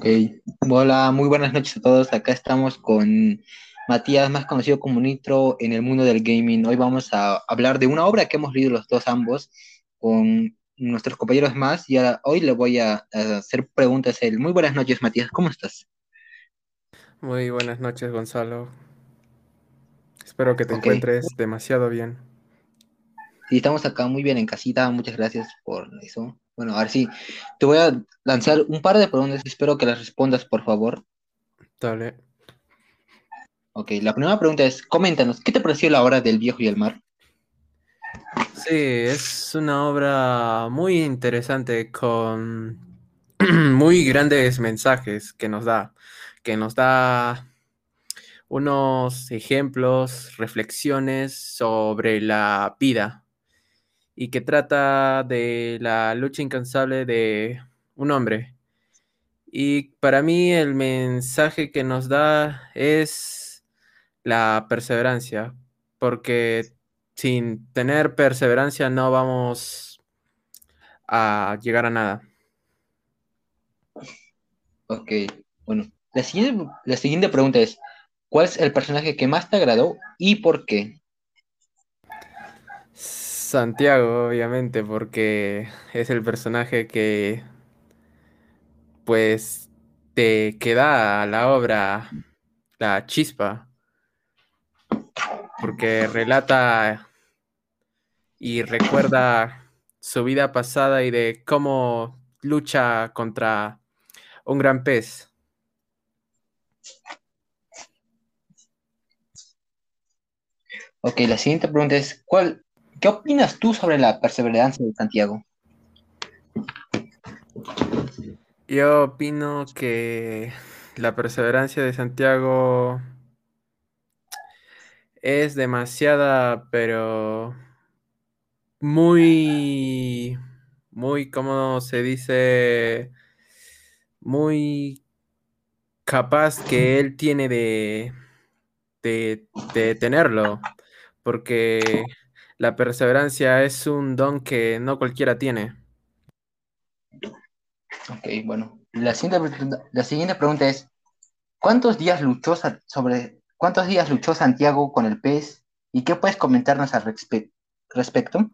Ok, hola, muy buenas noches a todos. Acá estamos con Matías, más conocido como Nitro en el mundo del gaming. Hoy vamos a hablar de una obra que hemos leído los dos ambos con nuestros compañeros más y hoy le voy a, hacer preguntas a él. Muy buenas noches, Matías, ¿cómo estás? Muy buenas noches, Gonzalo. Espero que te encuentres demasiado bien. Sí, estamos acá muy bien en casita, muchas gracias por eso. Bueno, a ver sí, te voy a lanzar un par de preguntas, espero que las respondas, por favor. Dale. Ok, la primera pregunta es, coméntanos, ¿qué te pareció la obra del viejo y el mar? Sí, es una obra muy interesante con muy grandes mensajes que nos da, que nos da unos ejemplos, reflexiones sobre la vida y que trata de la lucha incansable de un hombre. Y para mí el mensaje que nos da es la perseverancia, porque sin tener perseverancia no vamos a llegar a nada. Ok, bueno, la siguiente, la siguiente pregunta es, ¿cuál es el personaje que más te agradó y por qué? Santiago, obviamente, porque es el personaje que pues te queda a la obra la chispa, porque relata y recuerda su vida pasada y de cómo lucha contra un gran pez. Ok, la siguiente pregunta es, ¿cuál ¿Qué opinas tú sobre la perseverancia de Santiago? Yo opino que la perseverancia de Santiago es demasiada, pero muy, muy, ¿cómo se dice? Muy capaz que él tiene de, de, de tenerlo, porque la perseverancia es un don que no cualquiera tiene. Ok, bueno. La siguiente, la siguiente pregunta es, ¿cuántos días luchó sobre cuántos días luchó Santiago con el pez y qué puedes comentarnos al respecto?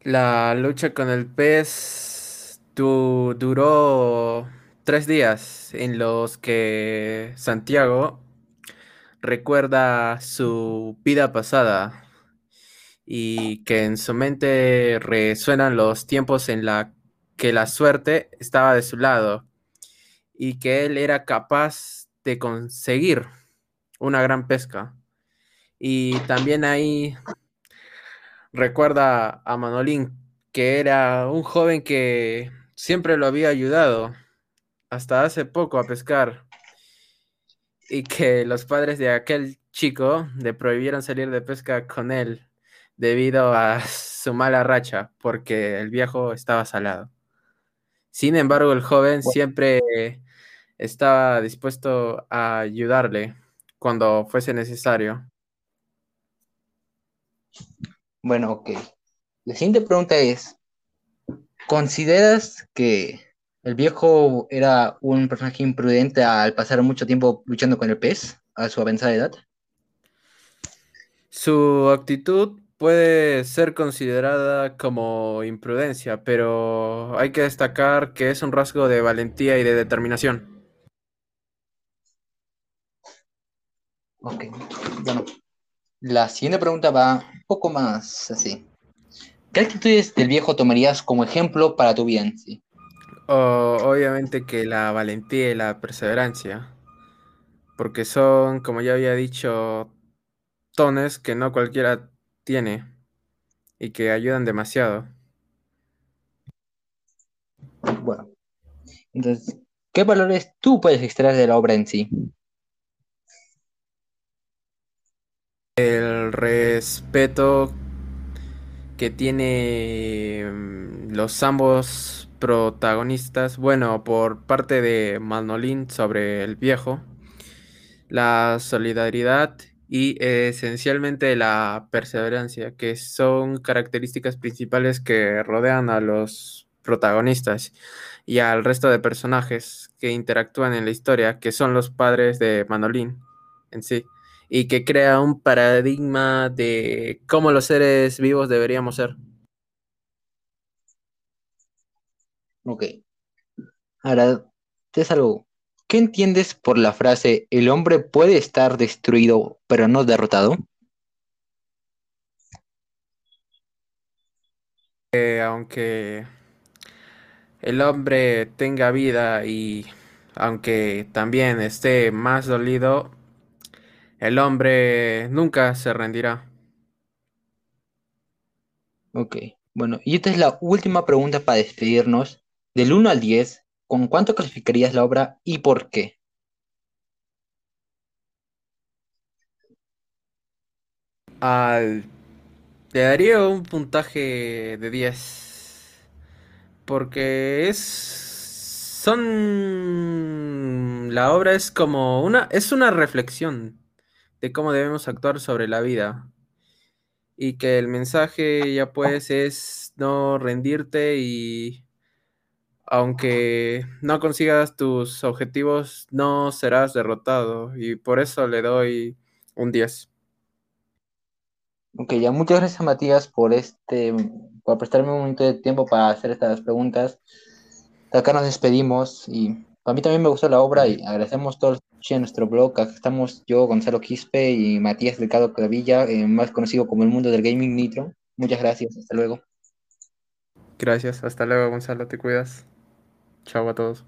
La lucha con el pez duró tres días en los que Santiago recuerda su vida pasada y que en su mente resuenan los tiempos en la que la suerte estaba de su lado y que él era capaz de conseguir una gran pesca. Y también ahí recuerda a Manolín, que era un joven que siempre lo había ayudado hasta hace poco a pescar y que los padres de aquel chico le prohibieron salir de pesca con él debido a su mala racha, porque el viejo estaba salado. Sin embargo, el joven siempre estaba dispuesto a ayudarle cuando fuese necesario. Bueno, ok. La siguiente pregunta es, ¿consideras que el viejo era un personaje imprudente al pasar mucho tiempo luchando con el pez a su avanzada edad? Su actitud puede ser considerada como imprudencia, pero hay que destacar que es un rasgo de valentía y de determinación. Ok, bueno, la siguiente pregunta va un poco más así. ¿Qué actitudes del viejo tomarías como ejemplo para tu bien? Sí? obviamente que la valentía y la perseverancia, porque son, como ya había dicho, tones que no cualquiera tiene y que ayudan demasiado. Bueno, entonces, ¿qué valores tú puedes extraer de la obra en sí? El respeto que tiene mm, los ambos protagonistas, bueno, por parte de Manolín sobre el viejo, la solidaridad y esencialmente la perseverancia, que son características principales que rodean a los protagonistas y al resto de personajes que interactúan en la historia, que son los padres de Manolín en sí, y que crea un paradigma de cómo los seres vivos deberíamos ser. Ok. Ahora, es algo. ¿Qué entiendes por la frase el hombre puede estar destruido pero no derrotado? aunque el hombre tenga vida y aunque también esté más dolido, el hombre nunca se rendirá. Ok, bueno, y esta es la última pregunta para despedirnos. Del 1 al 10, ¿con cuánto clasificarías la obra y por qué? Al... Le daría un puntaje de 10. Porque es... Son... La obra es como una... Es una reflexión de cómo debemos actuar sobre la vida. Y que el mensaje ya pues es no rendirte y aunque no consigas tus objetivos, no serás derrotado. Y por eso le doy un 10. Ok, ya muchas gracias Matías por este, por prestarme un momento de tiempo para hacer estas preguntas. Acá nos despedimos y a mí también me gustó la obra y agradecemos todos en nuestro blog. Acá estamos yo, Gonzalo Quispe y Matías Delgado Clavilla, eh, más conocido como el mundo del gaming nitro. Muchas gracias, hasta luego. Gracias, hasta luego Gonzalo, te cuidas. Chao a todos.